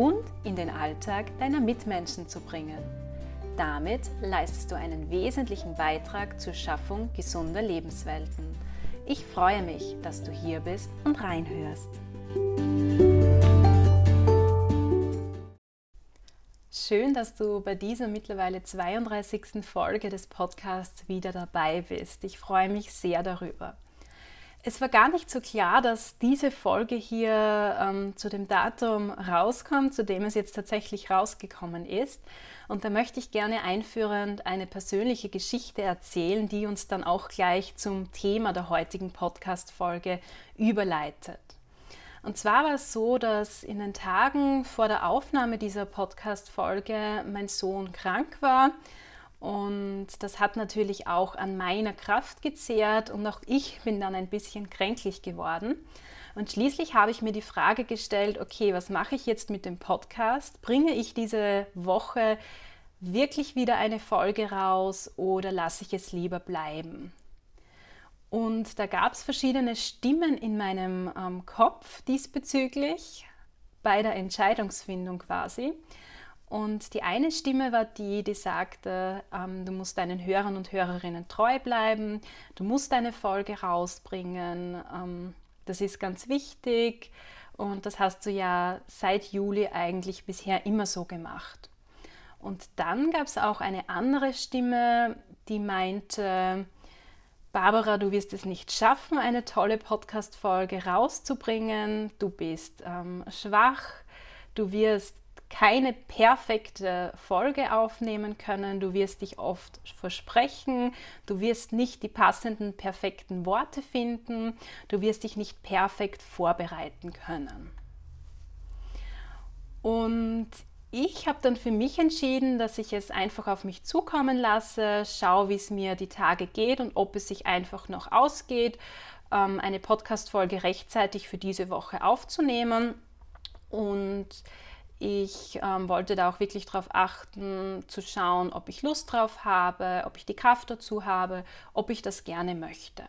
und in den Alltag deiner Mitmenschen zu bringen. Damit leistest du einen wesentlichen Beitrag zur Schaffung gesunder Lebenswelten. Ich freue mich, dass du hier bist und reinhörst. Schön, dass du bei dieser mittlerweile 32. Folge des Podcasts wieder dabei bist. Ich freue mich sehr darüber. Es war gar nicht so klar, dass diese Folge hier ähm, zu dem Datum rauskommt, zu dem es jetzt tatsächlich rausgekommen ist. Und da möchte ich gerne einführend eine persönliche Geschichte erzählen, die uns dann auch gleich zum Thema der heutigen Podcast-Folge überleitet. Und zwar war es so, dass in den Tagen vor der Aufnahme dieser Podcast-Folge mein Sohn krank war und das hat natürlich auch an meiner Kraft gezehrt und auch ich bin dann ein bisschen kränklich geworden. Und schließlich habe ich mir die Frage gestellt, okay, was mache ich jetzt mit dem Podcast? Bringe ich diese Woche wirklich wieder eine Folge raus oder lasse ich es lieber bleiben? Und da gab es verschiedene Stimmen in meinem ähm, Kopf diesbezüglich, bei der Entscheidungsfindung quasi. Und die eine Stimme war die, die sagte, ähm, du musst deinen Hörern und Hörerinnen treu bleiben, du musst deine Folge rausbringen, ähm, das ist ganz wichtig. Und das hast du ja seit Juli eigentlich bisher immer so gemacht. Und dann gab es auch eine andere Stimme, die meinte, Barbara, du wirst es nicht schaffen, eine tolle Podcast-Folge rauszubringen, du bist ähm, schwach, du wirst keine perfekte Folge aufnehmen können. Du wirst dich oft versprechen. Du wirst nicht die passenden, perfekten Worte finden. Du wirst dich nicht perfekt vorbereiten können. Und ich habe dann für mich entschieden, dass ich es einfach auf mich zukommen lasse, schaue, wie es mir die Tage geht und ob es sich einfach noch ausgeht, ähm, eine Podcast-Folge rechtzeitig für diese Woche aufzunehmen. Und ich ähm, wollte da auch wirklich darauf achten, zu schauen, ob ich Lust drauf habe, ob ich die Kraft dazu habe, ob ich das gerne möchte.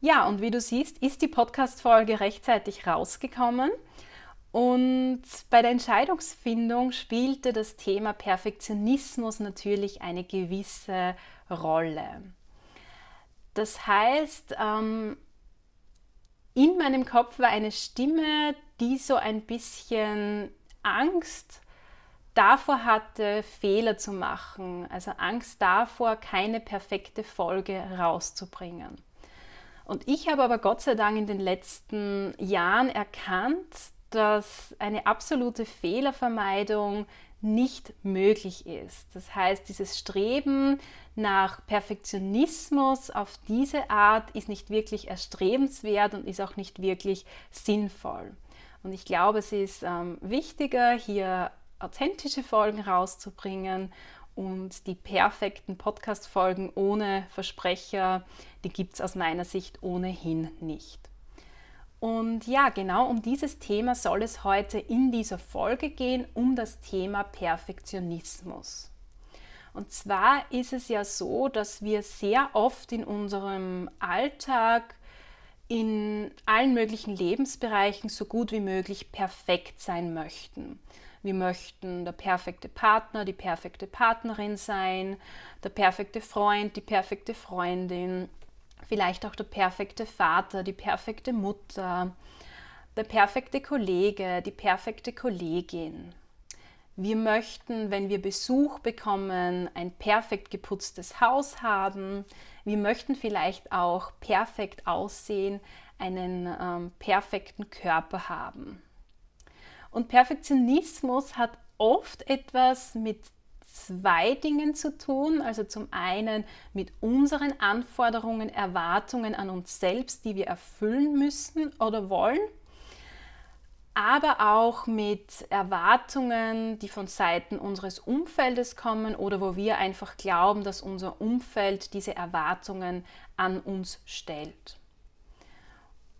Ja, und wie du siehst, ist die Podcast-Folge rechtzeitig rausgekommen. Und bei der Entscheidungsfindung spielte das Thema Perfektionismus natürlich eine gewisse Rolle. Das heißt, ähm, in meinem Kopf war eine Stimme, die so ein bisschen Angst davor hatte, Fehler zu machen, also Angst davor, keine perfekte Folge rauszubringen. Und ich habe aber Gott sei Dank in den letzten Jahren erkannt, dass eine absolute Fehlervermeidung nicht möglich ist. Das heißt, dieses Streben nach Perfektionismus auf diese Art ist nicht wirklich erstrebenswert und ist auch nicht wirklich sinnvoll. Und ich glaube, es ist ähm, wichtiger, hier authentische Folgen rauszubringen und die perfekten Podcast-Folgen ohne Versprecher, die gibt es aus meiner Sicht ohnehin nicht. Und ja, genau um dieses Thema soll es heute in dieser Folge gehen, um das Thema Perfektionismus. Und zwar ist es ja so, dass wir sehr oft in unserem Alltag in allen möglichen Lebensbereichen so gut wie möglich perfekt sein möchten. Wir möchten der perfekte Partner, die perfekte Partnerin sein, der perfekte Freund, die perfekte Freundin, vielleicht auch der perfekte Vater, die perfekte Mutter, der perfekte Kollege, die perfekte Kollegin. Wir möchten, wenn wir Besuch bekommen, ein perfekt geputztes Haus haben. Wir möchten vielleicht auch perfekt aussehen, einen ähm, perfekten Körper haben. Und Perfektionismus hat oft etwas mit zwei Dingen zu tun. Also zum einen mit unseren Anforderungen, Erwartungen an uns selbst, die wir erfüllen müssen oder wollen aber auch mit Erwartungen, die von Seiten unseres Umfeldes kommen oder wo wir einfach glauben, dass unser Umfeld diese Erwartungen an uns stellt.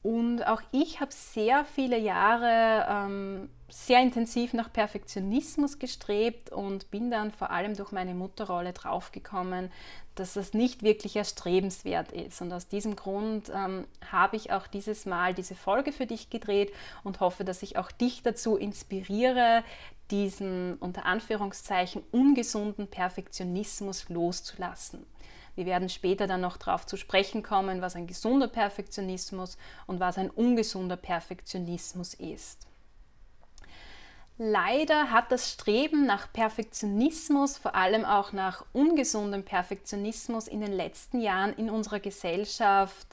Und auch ich habe sehr viele Jahre ähm, sehr intensiv nach Perfektionismus gestrebt und bin dann vor allem durch meine Mutterrolle draufgekommen, dass das nicht wirklich erstrebenswert ist. Und aus diesem Grund ähm, habe ich auch dieses Mal diese Folge für dich gedreht und hoffe, dass ich auch dich dazu inspiriere, diesen unter Anführungszeichen ungesunden Perfektionismus loszulassen. Wir werden später dann noch darauf zu sprechen kommen, was ein gesunder Perfektionismus und was ein ungesunder Perfektionismus ist. Leider hat das Streben nach Perfektionismus, vor allem auch nach ungesundem Perfektionismus in den letzten Jahren in unserer Gesellschaft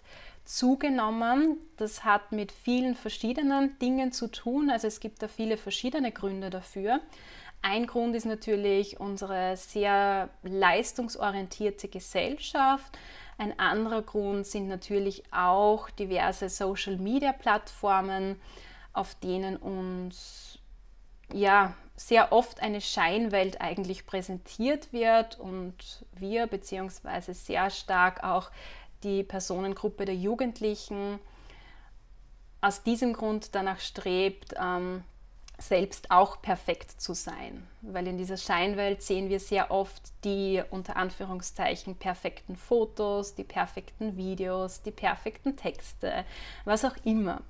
zugenommen. Das hat mit vielen verschiedenen Dingen zu tun. Also es gibt da viele verschiedene Gründe dafür. Ein Grund ist natürlich unsere sehr leistungsorientierte Gesellschaft. Ein anderer Grund sind natürlich auch diverse Social-Media-Plattformen, auf denen uns ja sehr oft eine Scheinwelt eigentlich präsentiert wird und wir beziehungsweise sehr stark auch die Personengruppe der Jugendlichen aus diesem Grund danach strebt, ähm, selbst auch perfekt zu sein. Weil in dieser Scheinwelt sehen wir sehr oft die unter Anführungszeichen perfekten Fotos, die perfekten Videos, die perfekten Texte, was auch immer.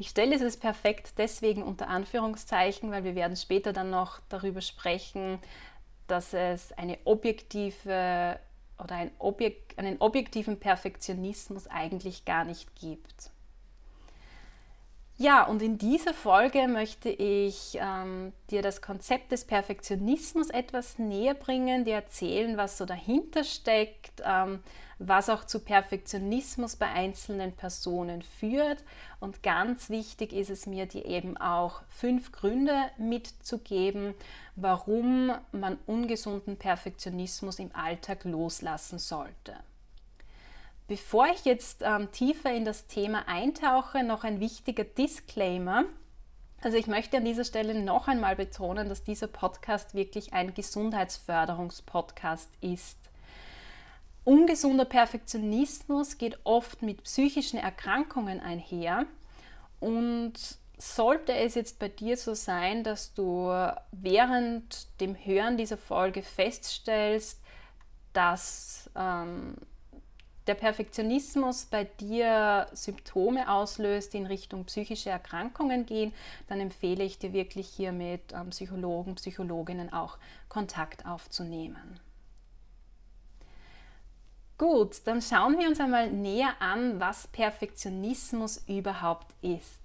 Ich stelle dieses perfekt deswegen unter Anführungszeichen, weil wir werden später dann noch darüber sprechen, dass es eine objektive oder ein Objek einen objektiven Perfektionismus eigentlich gar nicht gibt. Ja, und in dieser Folge möchte ich ähm, dir das Konzept des Perfektionismus etwas näher bringen, dir erzählen, was so dahinter steckt, ähm, was auch zu Perfektionismus bei einzelnen Personen führt. Und ganz wichtig ist es mir, dir eben auch fünf Gründe mitzugeben, warum man ungesunden Perfektionismus im Alltag loslassen sollte. Bevor ich jetzt ähm, tiefer in das Thema eintauche, noch ein wichtiger Disclaimer. Also ich möchte an dieser Stelle noch einmal betonen, dass dieser Podcast wirklich ein Gesundheitsförderungspodcast ist. Ungesunder Perfektionismus geht oft mit psychischen Erkrankungen einher und sollte es jetzt bei dir so sein, dass du während dem Hören dieser Folge feststellst, dass ähm, der Perfektionismus bei dir Symptome auslöst, die in Richtung psychische Erkrankungen gehen, dann empfehle ich dir wirklich hier mit ähm, Psychologen, Psychologinnen auch Kontakt aufzunehmen. Gut, dann schauen wir uns einmal näher an, was Perfektionismus überhaupt ist.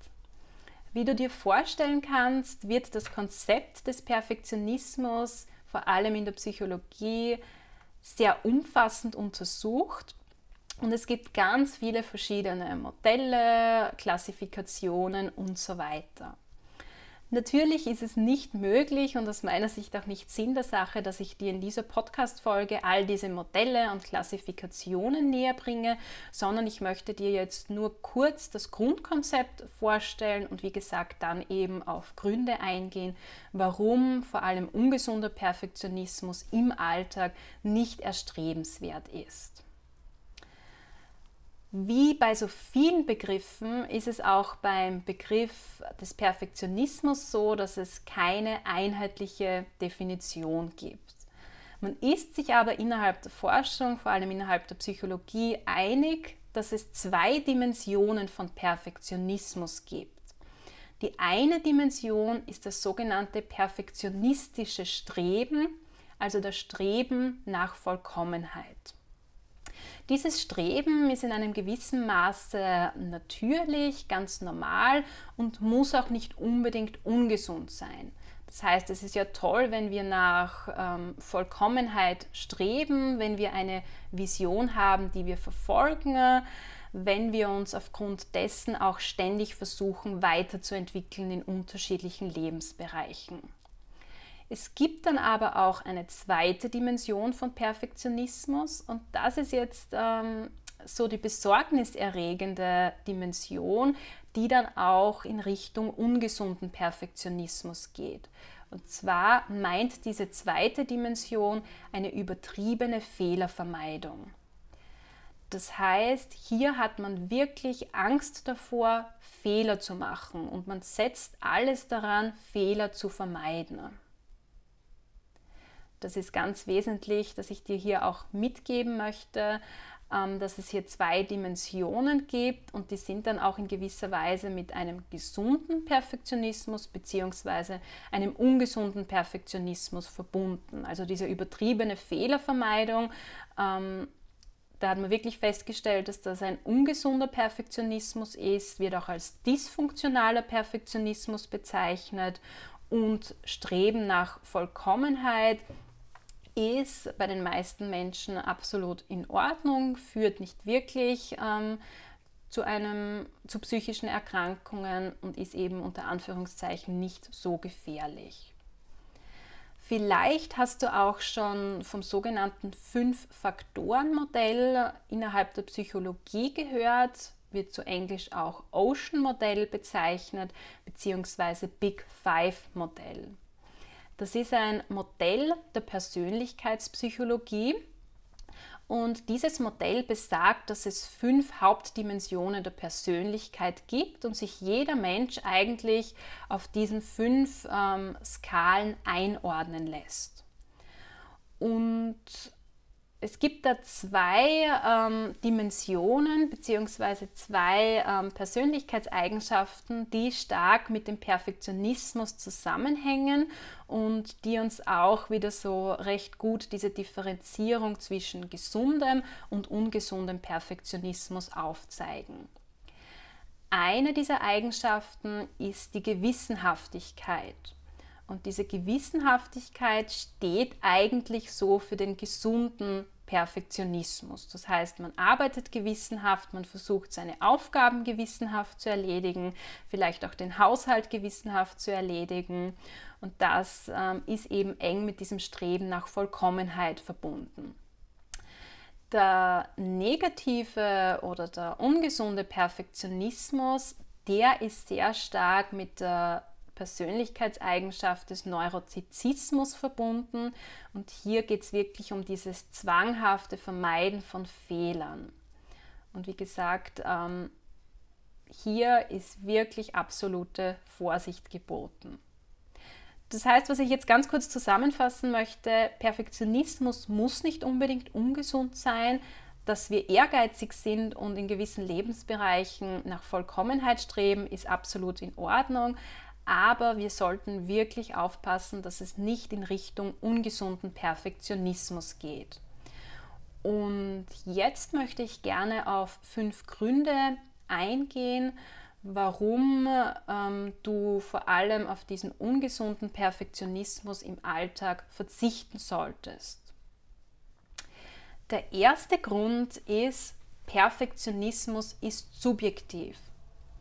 Wie du dir vorstellen kannst, wird das Konzept des Perfektionismus vor allem in der Psychologie sehr umfassend untersucht und es gibt ganz viele verschiedene Modelle, Klassifikationen und so weiter. Natürlich ist es nicht möglich und aus meiner Sicht auch nicht Sinn der Sache, dass ich dir in dieser Podcast-Folge all diese Modelle und Klassifikationen näher bringe, sondern ich möchte dir jetzt nur kurz das Grundkonzept vorstellen und wie gesagt dann eben auf Gründe eingehen, warum vor allem ungesunder Perfektionismus im Alltag nicht erstrebenswert ist. Wie bei so vielen Begriffen ist es auch beim Begriff des Perfektionismus so, dass es keine einheitliche Definition gibt. Man ist sich aber innerhalb der Forschung, vor allem innerhalb der Psychologie, einig, dass es zwei Dimensionen von Perfektionismus gibt. Die eine Dimension ist das sogenannte perfektionistische Streben, also das Streben nach Vollkommenheit. Dieses Streben ist in einem gewissen Maße natürlich, ganz normal und muss auch nicht unbedingt ungesund sein. Das heißt, es ist ja toll, wenn wir nach ähm, Vollkommenheit streben, wenn wir eine Vision haben, die wir verfolgen, wenn wir uns aufgrund dessen auch ständig versuchen, weiterzuentwickeln in unterschiedlichen Lebensbereichen. Es gibt dann aber auch eine zweite Dimension von Perfektionismus und das ist jetzt ähm, so die besorgniserregende Dimension, die dann auch in Richtung ungesunden Perfektionismus geht. Und zwar meint diese zweite Dimension eine übertriebene Fehlervermeidung. Das heißt, hier hat man wirklich Angst davor, Fehler zu machen und man setzt alles daran, Fehler zu vermeiden. Das ist ganz wesentlich, dass ich dir hier auch mitgeben möchte, ähm, dass es hier zwei Dimensionen gibt und die sind dann auch in gewisser Weise mit einem gesunden Perfektionismus bzw. einem ungesunden Perfektionismus verbunden. Also diese übertriebene Fehlervermeidung ähm, da hat man wirklich festgestellt, dass das ein ungesunder Perfektionismus ist, wird auch als dysfunktionaler Perfektionismus bezeichnet und Streben nach Vollkommenheit ist bei den meisten Menschen absolut in Ordnung, führt nicht wirklich ähm, zu, einem, zu psychischen Erkrankungen und ist eben unter Anführungszeichen nicht so gefährlich. Vielleicht hast du auch schon vom sogenannten Fünf-Faktoren-Modell innerhalb der Psychologie gehört, wird zu Englisch auch Ocean-Modell bezeichnet, beziehungsweise Big Five-Modell. Das ist ein Modell der Persönlichkeitspsychologie und dieses Modell besagt, dass es fünf Hauptdimensionen der Persönlichkeit gibt und sich jeder Mensch eigentlich auf diesen fünf ähm, Skalen einordnen lässt. Und es gibt da zwei ähm, Dimensionen bzw. zwei ähm, Persönlichkeitseigenschaften, die stark mit dem Perfektionismus zusammenhängen und die uns auch wieder so recht gut diese Differenzierung zwischen gesundem und ungesundem Perfektionismus aufzeigen. Eine dieser Eigenschaften ist die Gewissenhaftigkeit. Und diese Gewissenhaftigkeit steht eigentlich so für den gesunden Perfektionismus. Das heißt, man arbeitet gewissenhaft, man versucht seine Aufgaben gewissenhaft zu erledigen, vielleicht auch den Haushalt gewissenhaft zu erledigen. Und das ähm, ist eben eng mit diesem Streben nach Vollkommenheit verbunden. Der negative oder der ungesunde Perfektionismus, der ist sehr stark mit der Persönlichkeitseigenschaft des Neurotizismus verbunden. Und hier geht es wirklich um dieses zwanghafte Vermeiden von Fehlern. Und wie gesagt, ähm, hier ist wirklich absolute Vorsicht geboten. Das heißt, was ich jetzt ganz kurz zusammenfassen möchte, Perfektionismus muss nicht unbedingt ungesund sein. Dass wir ehrgeizig sind und in gewissen Lebensbereichen nach Vollkommenheit streben, ist absolut in Ordnung aber wir sollten wirklich aufpassen, dass es nicht in Richtung ungesunden Perfektionismus geht. Und jetzt möchte ich gerne auf fünf Gründe eingehen, warum ähm, du vor allem auf diesen ungesunden Perfektionismus im Alltag verzichten solltest. Der erste Grund ist, Perfektionismus ist subjektiv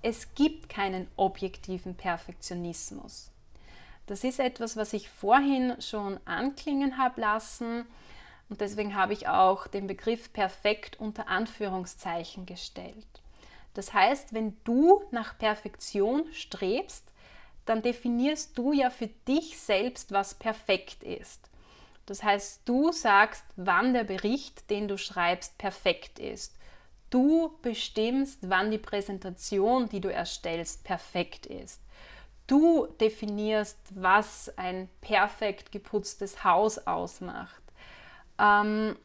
es gibt keinen objektiven Perfektionismus. Das ist etwas, was ich vorhin schon anklingen habe lassen und deswegen habe ich auch den Begriff perfekt unter Anführungszeichen gestellt. Das heißt, wenn du nach Perfektion strebst, dann definierst du ja für dich selbst, was perfekt ist. Das heißt, du sagst, wann der Bericht, den du schreibst, perfekt ist. Du bestimmst, wann die Präsentation, die du erstellst, perfekt ist. Du definierst, was ein perfekt geputztes Haus ausmacht. Ähm,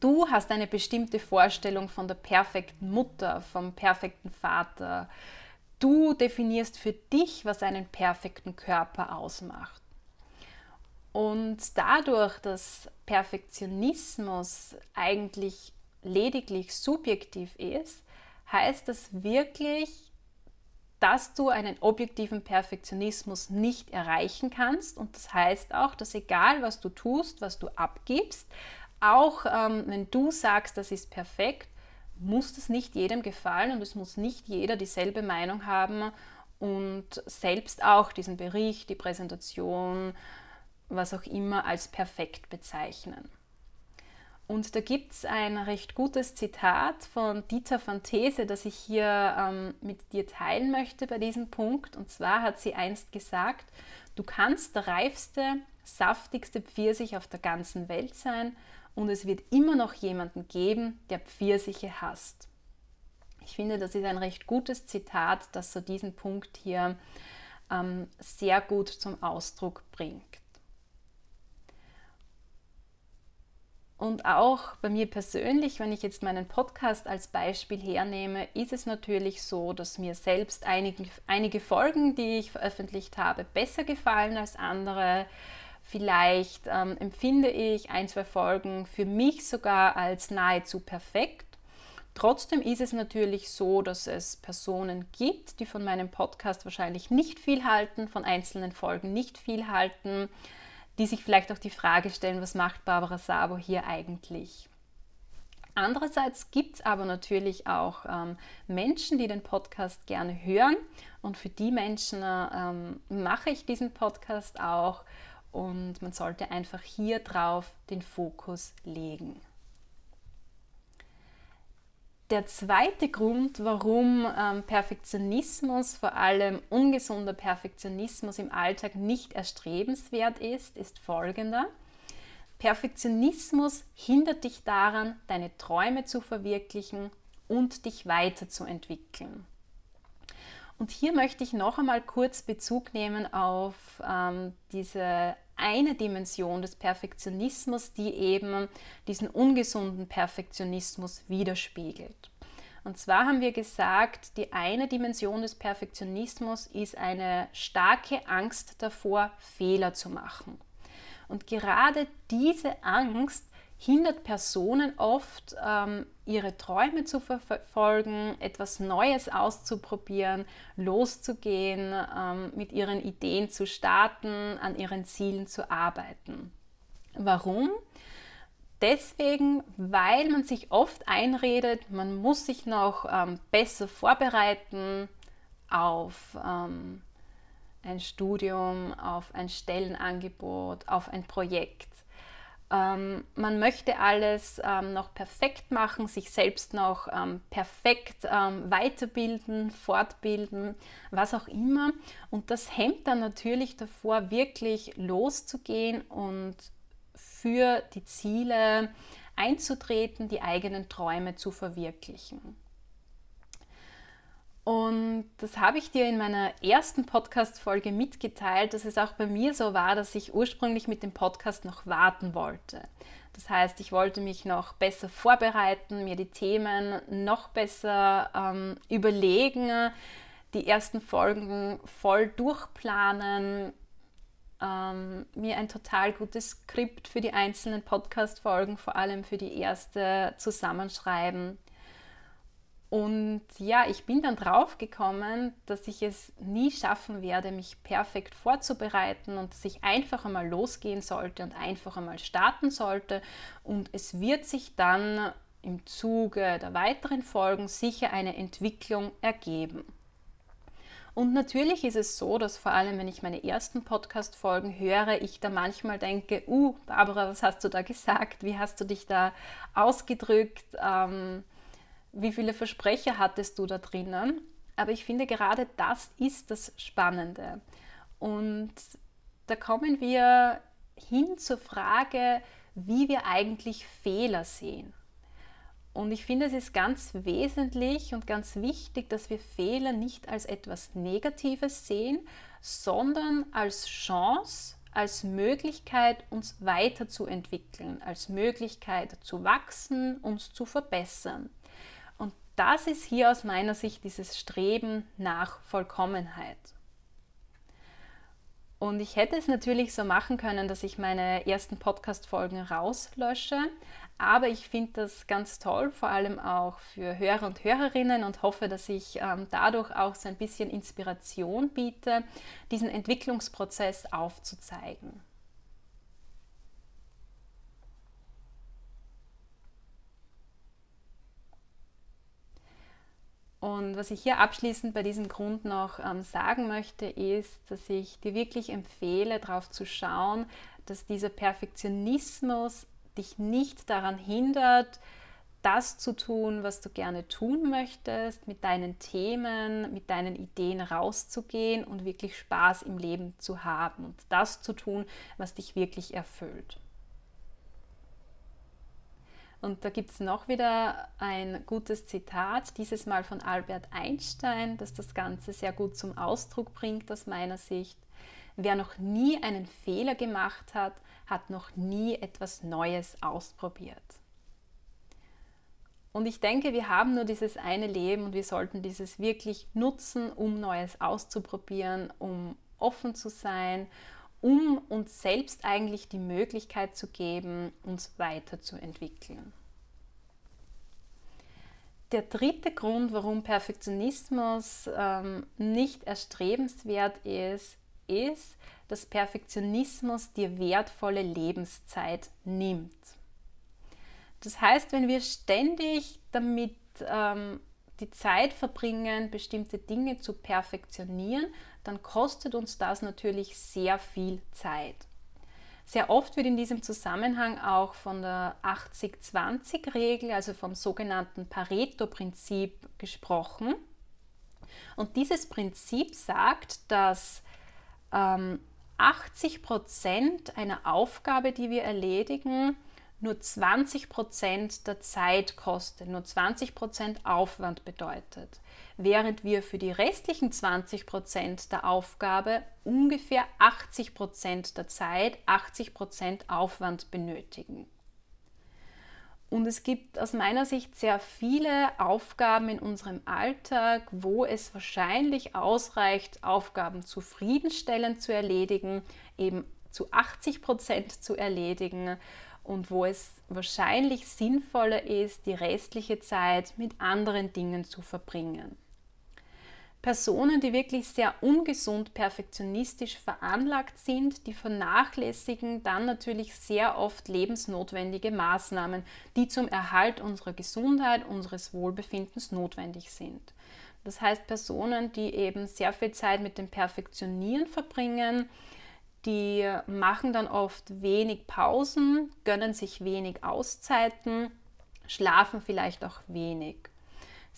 du hast eine bestimmte Vorstellung von der perfekten Mutter, vom perfekten Vater. Du definierst für dich, was einen perfekten Körper ausmacht. Und dadurch, dass Perfektionismus eigentlich lediglich subjektiv ist, heißt das wirklich, dass du einen objektiven Perfektionismus nicht erreichen kannst. Und das heißt auch, dass egal was du tust, was du abgibst, auch ähm, wenn du sagst, das ist perfekt, muss das nicht jedem gefallen und es muss nicht jeder dieselbe Meinung haben und selbst auch diesen Bericht, die Präsentation, was auch immer als perfekt bezeichnen. Und da gibt es ein recht gutes Zitat von Dieter van These, das ich hier ähm, mit dir teilen möchte bei diesem Punkt. Und zwar hat sie einst gesagt, du kannst der reifste, saftigste Pfirsich auf der ganzen Welt sein und es wird immer noch jemanden geben, der Pfirsiche hasst. Ich finde, das ist ein recht gutes Zitat, das so diesen Punkt hier ähm, sehr gut zum Ausdruck bringt. Und auch bei mir persönlich, wenn ich jetzt meinen Podcast als Beispiel hernehme, ist es natürlich so, dass mir selbst einige, einige Folgen, die ich veröffentlicht habe, besser gefallen als andere. Vielleicht ähm, empfinde ich ein, zwei Folgen für mich sogar als nahezu perfekt. Trotzdem ist es natürlich so, dass es Personen gibt, die von meinem Podcast wahrscheinlich nicht viel halten, von einzelnen Folgen nicht viel halten die sich vielleicht auch die Frage stellen, was macht Barbara Sabo hier eigentlich? Andererseits gibt es aber natürlich auch ähm, Menschen, die den Podcast gerne hören und für die Menschen ähm, mache ich diesen Podcast auch und man sollte einfach hier drauf den Fokus legen. Der zweite Grund, warum ähm, Perfektionismus, vor allem ungesunder Perfektionismus im Alltag nicht erstrebenswert ist, ist folgender. Perfektionismus hindert dich daran, deine Träume zu verwirklichen und dich weiterzuentwickeln. Und hier möchte ich noch einmal kurz Bezug nehmen auf ähm, diese eine Dimension des Perfektionismus, die eben diesen ungesunden Perfektionismus widerspiegelt. Und zwar haben wir gesagt, die eine Dimension des Perfektionismus ist eine starke Angst davor, Fehler zu machen. Und gerade diese Angst hindert Personen oft, ähm, ihre Träume zu verfolgen, etwas Neues auszuprobieren, loszugehen, ähm, mit ihren Ideen zu starten, an ihren Zielen zu arbeiten. Warum? Deswegen, weil man sich oft einredet, man muss sich noch ähm, besser vorbereiten auf ähm, ein Studium, auf ein Stellenangebot, auf ein Projekt. Ähm, man möchte alles ähm, noch perfekt machen, sich selbst noch ähm, perfekt ähm, weiterbilden, fortbilden, was auch immer. Und das hemmt dann natürlich davor, wirklich loszugehen und für die Ziele einzutreten, die eigenen Träume zu verwirklichen. Und das habe ich dir in meiner ersten Podcast-Folge mitgeteilt, dass es auch bei mir so war, dass ich ursprünglich mit dem Podcast noch warten wollte. Das heißt, ich wollte mich noch besser vorbereiten, mir die Themen noch besser ähm, überlegen, die ersten Folgen voll durchplanen, ähm, mir ein total gutes Skript für die einzelnen Podcast-Folgen, vor allem für die erste, zusammenschreiben und ja, ich bin dann drauf gekommen, dass ich es nie schaffen werde, mich perfekt vorzubereiten und dass ich einfach einmal losgehen sollte und einfach einmal starten sollte. Und es wird sich dann im Zuge der weiteren Folgen sicher eine Entwicklung ergeben. Und natürlich ist es so, dass vor allem, wenn ich meine ersten Podcast-Folgen höre, ich da manchmal denke, uh, Barbara, was hast du da gesagt? Wie hast du dich da ausgedrückt? Ähm, wie viele Versprecher hattest du da drinnen. Aber ich finde, gerade das ist das Spannende. Und da kommen wir hin zur Frage, wie wir eigentlich Fehler sehen. Und ich finde, es ist ganz wesentlich und ganz wichtig, dass wir Fehler nicht als etwas Negatives sehen, sondern als Chance, als Möglichkeit, uns weiterzuentwickeln, als Möglichkeit zu wachsen, uns zu verbessern das ist hier aus meiner Sicht dieses Streben nach Vollkommenheit. Und ich hätte es natürlich so machen können, dass ich meine ersten Podcast-Folgen rauslösche. Aber ich finde das ganz toll, vor allem auch für Hörer und Hörerinnen und hoffe, dass ich ähm, dadurch auch so ein bisschen Inspiration biete, diesen Entwicklungsprozess aufzuzeigen. Und was ich hier abschließend bei diesem Grund noch ähm, sagen möchte, ist, dass ich dir wirklich empfehle, darauf zu schauen, dass dieser Perfektionismus dich nicht daran hindert, das zu tun, was du gerne tun möchtest, mit deinen Themen, mit deinen Ideen rauszugehen und wirklich Spaß im Leben zu haben und das zu tun, was dich wirklich erfüllt. Und da gibt es noch wieder ein gutes Zitat, dieses Mal von Albert Einstein, das das Ganze sehr gut zum Ausdruck bringt aus meiner Sicht. Wer noch nie einen Fehler gemacht hat, hat noch nie etwas Neues ausprobiert. Und ich denke, wir haben nur dieses eine Leben und wir sollten dieses wirklich nutzen, um Neues auszuprobieren, um offen zu sein, um uns selbst eigentlich die Möglichkeit zu geben, uns weiterzuentwickeln. Der dritte Grund, warum Perfektionismus ähm, nicht erstrebenswert ist, ist, dass Perfektionismus dir wertvolle Lebenszeit nimmt. Das heißt, wenn wir ständig damit ähm, die Zeit verbringen, bestimmte Dinge zu perfektionieren, dann kostet uns das natürlich sehr viel Zeit. Sehr oft wird in diesem Zusammenhang auch von der 80-20-Regel, also vom sogenannten Pareto-Prinzip gesprochen. Und dieses Prinzip sagt, dass ähm, 80 Prozent einer Aufgabe, die wir erledigen, nur 20 Prozent der Zeit kostet, nur 20 Prozent Aufwand bedeutet, während wir für die restlichen 20 Prozent der Aufgabe ungefähr 80 Prozent der Zeit, 80 Prozent Aufwand benötigen. Und es gibt aus meiner Sicht sehr viele Aufgaben in unserem Alltag, wo es wahrscheinlich ausreicht, Aufgaben zufriedenstellend zu erledigen, eben zu 80 Prozent zu erledigen und wo es wahrscheinlich sinnvoller ist, die restliche Zeit mit anderen Dingen zu verbringen. Personen, die wirklich sehr ungesund perfektionistisch veranlagt sind, die vernachlässigen dann natürlich sehr oft lebensnotwendige Maßnahmen, die zum Erhalt unserer Gesundheit, unseres Wohlbefindens notwendig sind. Das heißt, Personen, die eben sehr viel Zeit mit dem Perfektionieren verbringen, die machen dann oft wenig Pausen, gönnen sich wenig Auszeiten, schlafen vielleicht auch wenig.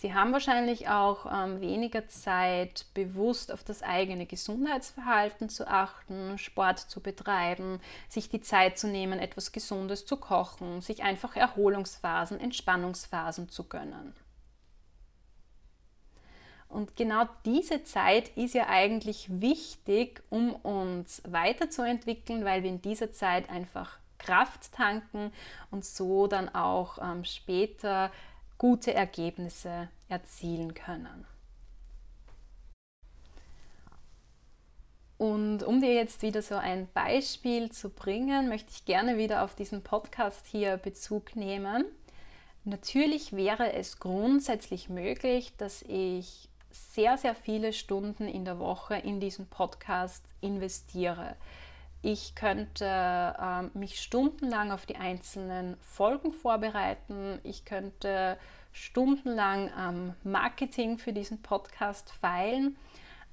Sie haben wahrscheinlich auch ähm, weniger Zeit, bewusst auf das eigene Gesundheitsverhalten zu achten, Sport zu betreiben, sich die Zeit zu nehmen, etwas Gesundes zu kochen, sich einfach Erholungsphasen, Entspannungsphasen zu gönnen. Und genau diese Zeit ist ja eigentlich wichtig, um uns weiterzuentwickeln, weil wir in dieser Zeit einfach Kraft tanken und so dann auch ähm, später gute Ergebnisse erzielen können. Und um dir jetzt wieder so ein Beispiel zu bringen, möchte ich gerne wieder auf diesen Podcast hier Bezug nehmen. Natürlich wäre es grundsätzlich möglich, dass ich sehr, sehr viele Stunden in der Woche in diesen Podcast investiere. Ich könnte äh, mich stundenlang auf die einzelnen Folgen vorbereiten. Ich könnte stundenlang am ähm, Marketing für diesen Podcast feilen.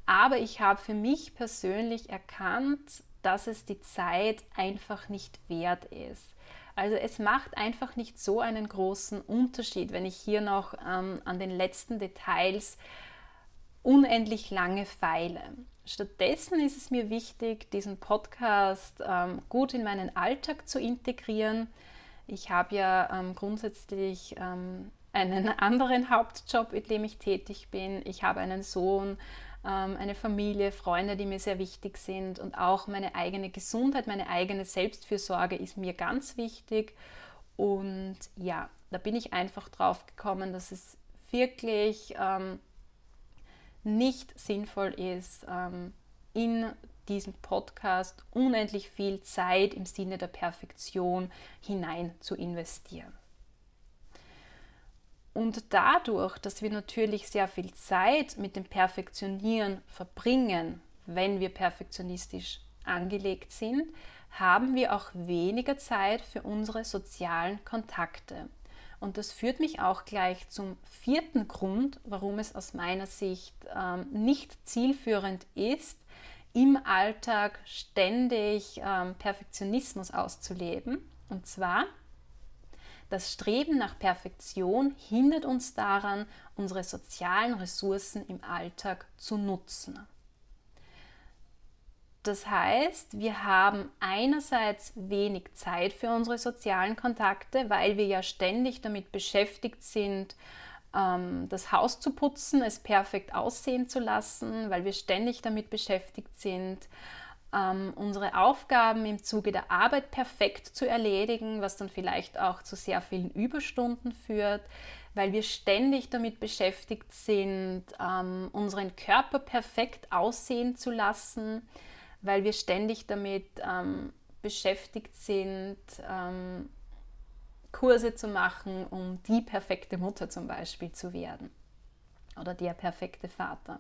Aber ich habe für mich persönlich erkannt, dass es die Zeit einfach nicht wert ist. Also es macht einfach nicht so einen großen Unterschied, wenn ich hier noch ähm, an den letzten Details unendlich lange feile. Stattdessen ist es mir wichtig, diesen Podcast ähm, gut in meinen Alltag zu integrieren. Ich habe ja ähm, grundsätzlich ähm, einen anderen Hauptjob, in dem ich tätig bin. Ich habe einen Sohn, ähm, eine Familie, Freunde, die mir sehr wichtig sind und auch meine eigene Gesundheit, meine eigene Selbstfürsorge ist mir ganz wichtig. Und ja, da bin ich einfach drauf gekommen, dass es wirklich ähm, nicht sinnvoll ist, ähm, in diesen Podcast unendlich viel Zeit im Sinne der Perfektion hinein zu investieren. Und dadurch, dass wir natürlich sehr viel Zeit mit dem Perfektionieren verbringen, wenn wir perfektionistisch angelegt sind, haben wir auch weniger Zeit für unsere sozialen Kontakte. Und das führt mich auch gleich zum vierten Grund, warum es aus meiner Sicht ähm, nicht zielführend ist, im Alltag ständig ähm, Perfektionismus auszuleben. Und zwar, Das Streben nach Perfektion hindert uns daran, unsere sozialen Ressourcen im Alltag zu nutzen. Das heißt, wir haben einerseits wenig Zeit für unsere sozialen Kontakte, weil wir ja ständig damit beschäftigt sind, ähm, das Haus zu putzen, es perfekt aussehen zu lassen, weil wir ständig damit beschäftigt sind, ähm, unsere Aufgaben im Zuge der Arbeit perfekt zu erledigen, was dann vielleicht auch zu sehr vielen Überstunden führt, weil wir ständig damit beschäftigt sind, ähm, unseren Körper perfekt aussehen zu lassen, weil wir ständig damit ähm, beschäftigt sind, ähm, Kurse zu machen, um die perfekte Mutter zum Beispiel zu werden oder der perfekte Vater.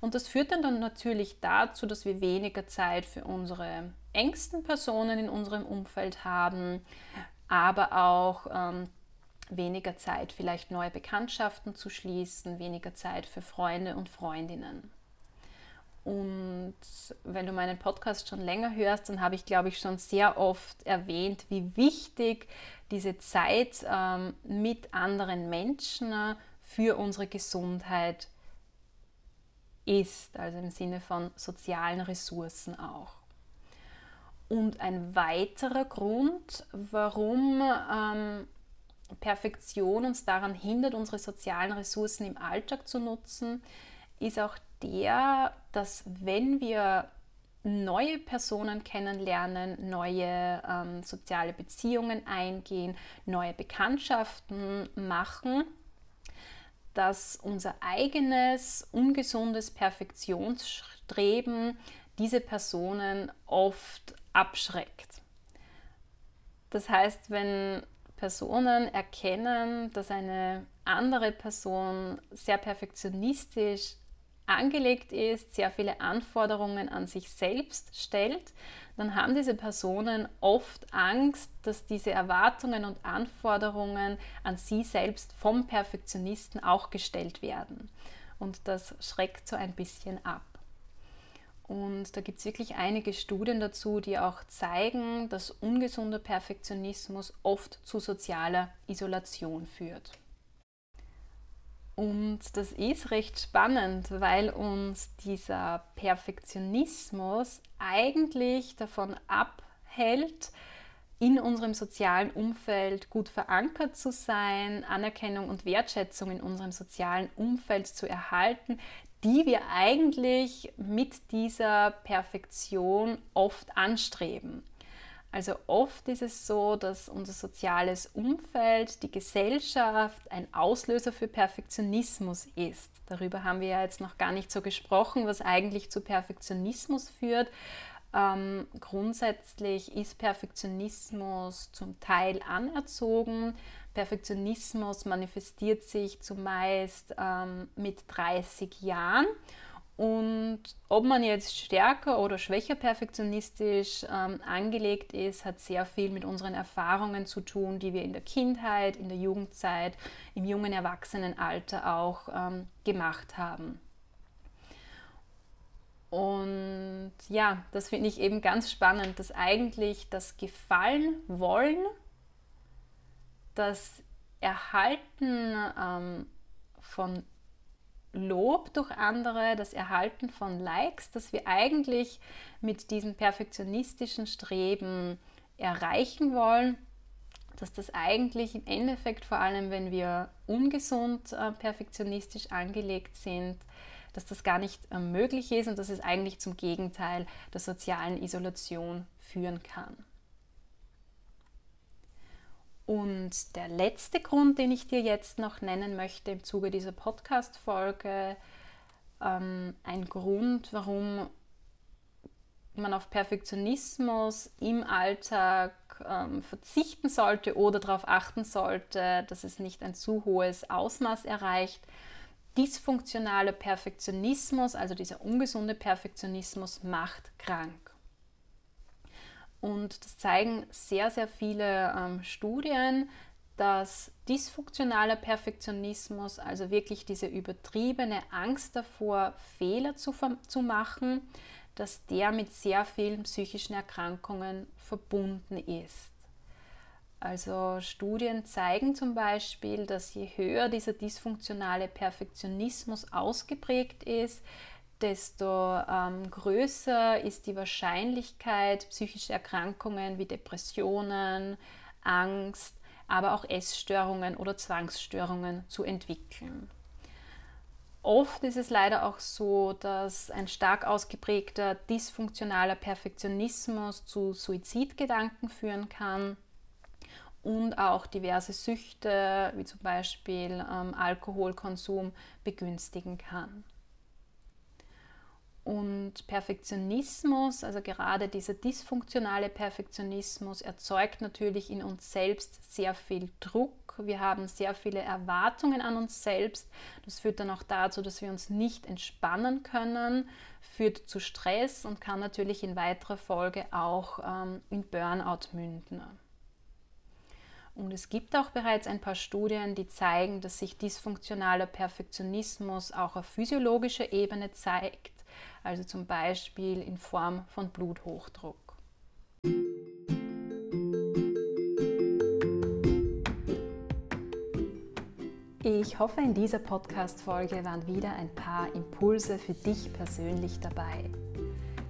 Und das führt dann, natürlich dazu, dass wir weniger Zeit für unsere engsten Personen in unserem Umfeld haben, aber auch ähm, weniger Zeit, vielleicht neue Bekanntschaften zu schließen, weniger Zeit für Freunde und Freundinnen. Und wenn du meinen Podcast schon länger hörst, dann habe ich, glaube ich, schon sehr oft erwähnt, wie wichtig diese Zeit ähm, mit anderen Menschen für unsere Gesundheit ist, also im Sinne von sozialen Ressourcen auch. Und ein weiterer Grund, warum ähm, Perfektion uns daran hindert, unsere sozialen Ressourcen im Alltag zu nutzen, ist auch der, dass wenn wir neue Personen kennenlernen, neue ähm, soziale Beziehungen eingehen, neue Bekanntschaften machen, dass unser eigenes ungesundes Perfektionsstreben diese Personen oft abschreckt. Das heißt, wenn Personen erkennen, dass eine andere Person sehr perfektionistisch angelegt ist, sehr viele Anforderungen an sich selbst stellt, dann haben diese Personen oft Angst, dass diese Erwartungen und Anforderungen an sie selbst vom Perfektionisten auch gestellt werden. Und das schreckt so ein bisschen ab. Und da gibt es wirklich einige Studien dazu, die auch zeigen, dass ungesunder Perfektionismus oft zu sozialer Isolation führt. Und das ist recht spannend, weil uns dieser Perfektionismus eigentlich davon abhält, in unserem sozialen Umfeld gut verankert zu sein, Anerkennung und Wertschätzung in unserem sozialen Umfeld zu erhalten, die wir eigentlich mit dieser Perfektion oft anstreben. Also oft ist es so, dass unser soziales Umfeld, die Gesellschaft ein Auslöser für Perfektionismus ist. Darüber haben wir ja jetzt noch gar nicht so gesprochen, was eigentlich zu Perfektionismus führt. Ähm, grundsätzlich ist Perfektionismus zum Teil anerzogen. Perfektionismus manifestiert sich zumeist ähm, mit 30 Jahren und ob man jetzt stärker oder schwächer perfektionistisch ähm, angelegt ist, hat sehr viel mit unseren Erfahrungen zu tun, die wir in der Kindheit, in der Jugendzeit, im jungen Erwachsenenalter auch ähm, gemacht haben. Und ja, das finde ich eben ganz spannend, dass eigentlich das Gefallen wollen, das Erhalten ähm, von Lob durch andere, das Erhalten von Likes, das wir eigentlich mit diesem perfektionistischen Streben erreichen wollen, dass das eigentlich im Endeffekt, vor allem wenn wir ungesund äh, perfektionistisch angelegt sind, dass das gar nicht äh, möglich ist und dass es eigentlich zum Gegenteil der sozialen Isolation führen kann. Und der letzte Grund, den ich dir jetzt noch nennen möchte im Zuge dieser Podcast-Folge, ähm, ein Grund, warum man auf Perfektionismus im Alltag ähm, verzichten sollte oder darauf achten sollte, dass es nicht ein zu hohes Ausmaß erreicht. Dysfunktionaler Perfektionismus, also dieser ungesunde Perfektionismus, macht krank. Und das zeigen sehr, sehr viele ähm, Studien, dass dysfunktionaler Perfektionismus, also wirklich diese übertriebene Angst davor, Fehler zu, zu machen, dass der mit sehr vielen psychischen Erkrankungen verbunden ist. Also Studien zeigen zum Beispiel, dass je höher dieser dysfunktionale Perfektionismus ausgeprägt ist, desto ähm, größer ist die Wahrscheinlichkeit, psychische Erkrankungen wie Depressionen, Angst, aber auch Essstörungen oder Zwangsstörungen zu entwickeln. Oft ist es leider auch so, dass ein stark ausgeprägter dysfunktionaler Perfektionismus zu Suizidgedanken führen kann und auch diverse Süchte, wie zum Beispiel ähm, Alkoholkonsum, begünstigen kann. Und Perfektionismus, also gerade dieser dysfunktionale Perfektionismus, erzeugt natürlich in uns selbst sehr viel Druck. Wir haben sehr viele Erwartungen an uns selbst. Das führt dann auch dazu, dass wir uns nicht entspannen können, führt zu Stress und kann natürlich in weiterer Folge auch ähm, in Burnout münden. Und es gibt auch bereits ein paar Studien, die zeigen, dass sich dysfunktionaler Perfektionismus auch auf physiologischer Ebene zeigt also zum Beispiel in Form von Bluthochdruck. Ich hoffe, in dieser Podcast-Folge waren wieder ein paar Impulse für dich persönlich dabei.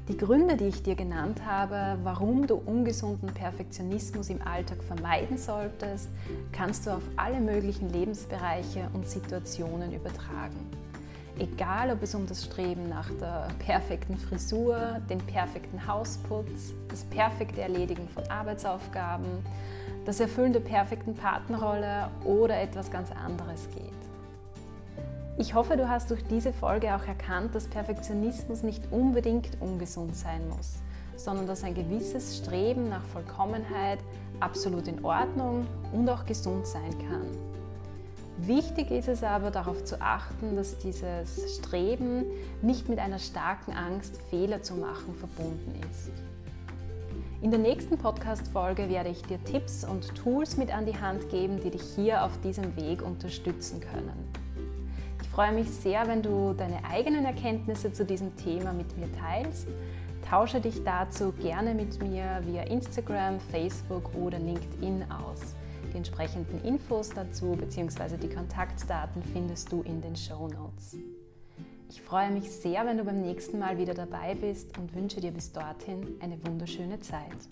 Die Gründe, die ich dir genannt habe, warum du ungesunden Perfektionismus im Alltag vermeiden solltest, kannst du auf alle möglichen Lebensbereiche und Situationen übertragen. Egal, ob es um das Streben nach der perfekten Frisur, den perfekten Hausputz, das perfekte Erledigen von Arbeitsaufgaben, das Erfüllen der perfekten Partnerrolle oder etwas ganz anderes geht. Ich hoffe, du hast durch diese Folge auch erkannt, dass Perfektionismus nicht unbedingt ungesund sein muss, sondern dass ein gewisses Streben nach Vollkommenheit absolut in Ordnung und auch gesund sein kann. Wichtig ist es aber darauf zu achten, dass dieses Streben nicht mit einer starken Angst, Fehler zu machen, verbunden ist. In der nächsten Podcast-Folge werde ich dir Tipps und Tools mit an die Hand geben, die dich hier auf diesem Weg unterstützen können. Ich freue mich sehr, wenn du deine eigenen Erkenntnisse zu diesem Thema mit mir teilst. Tausche dich dazu gerne mit mir via Instagram, Facebook oder LinkedIn aus. Die entsprechenden Infos dazu bzw. die Kontaktdaten findest du in den Show Notes. Ich freue mich sehr, wenn du beim nächsten Mal wieder dabei bist und wünsche dir bis dorthin eine wunderschöne Zeit.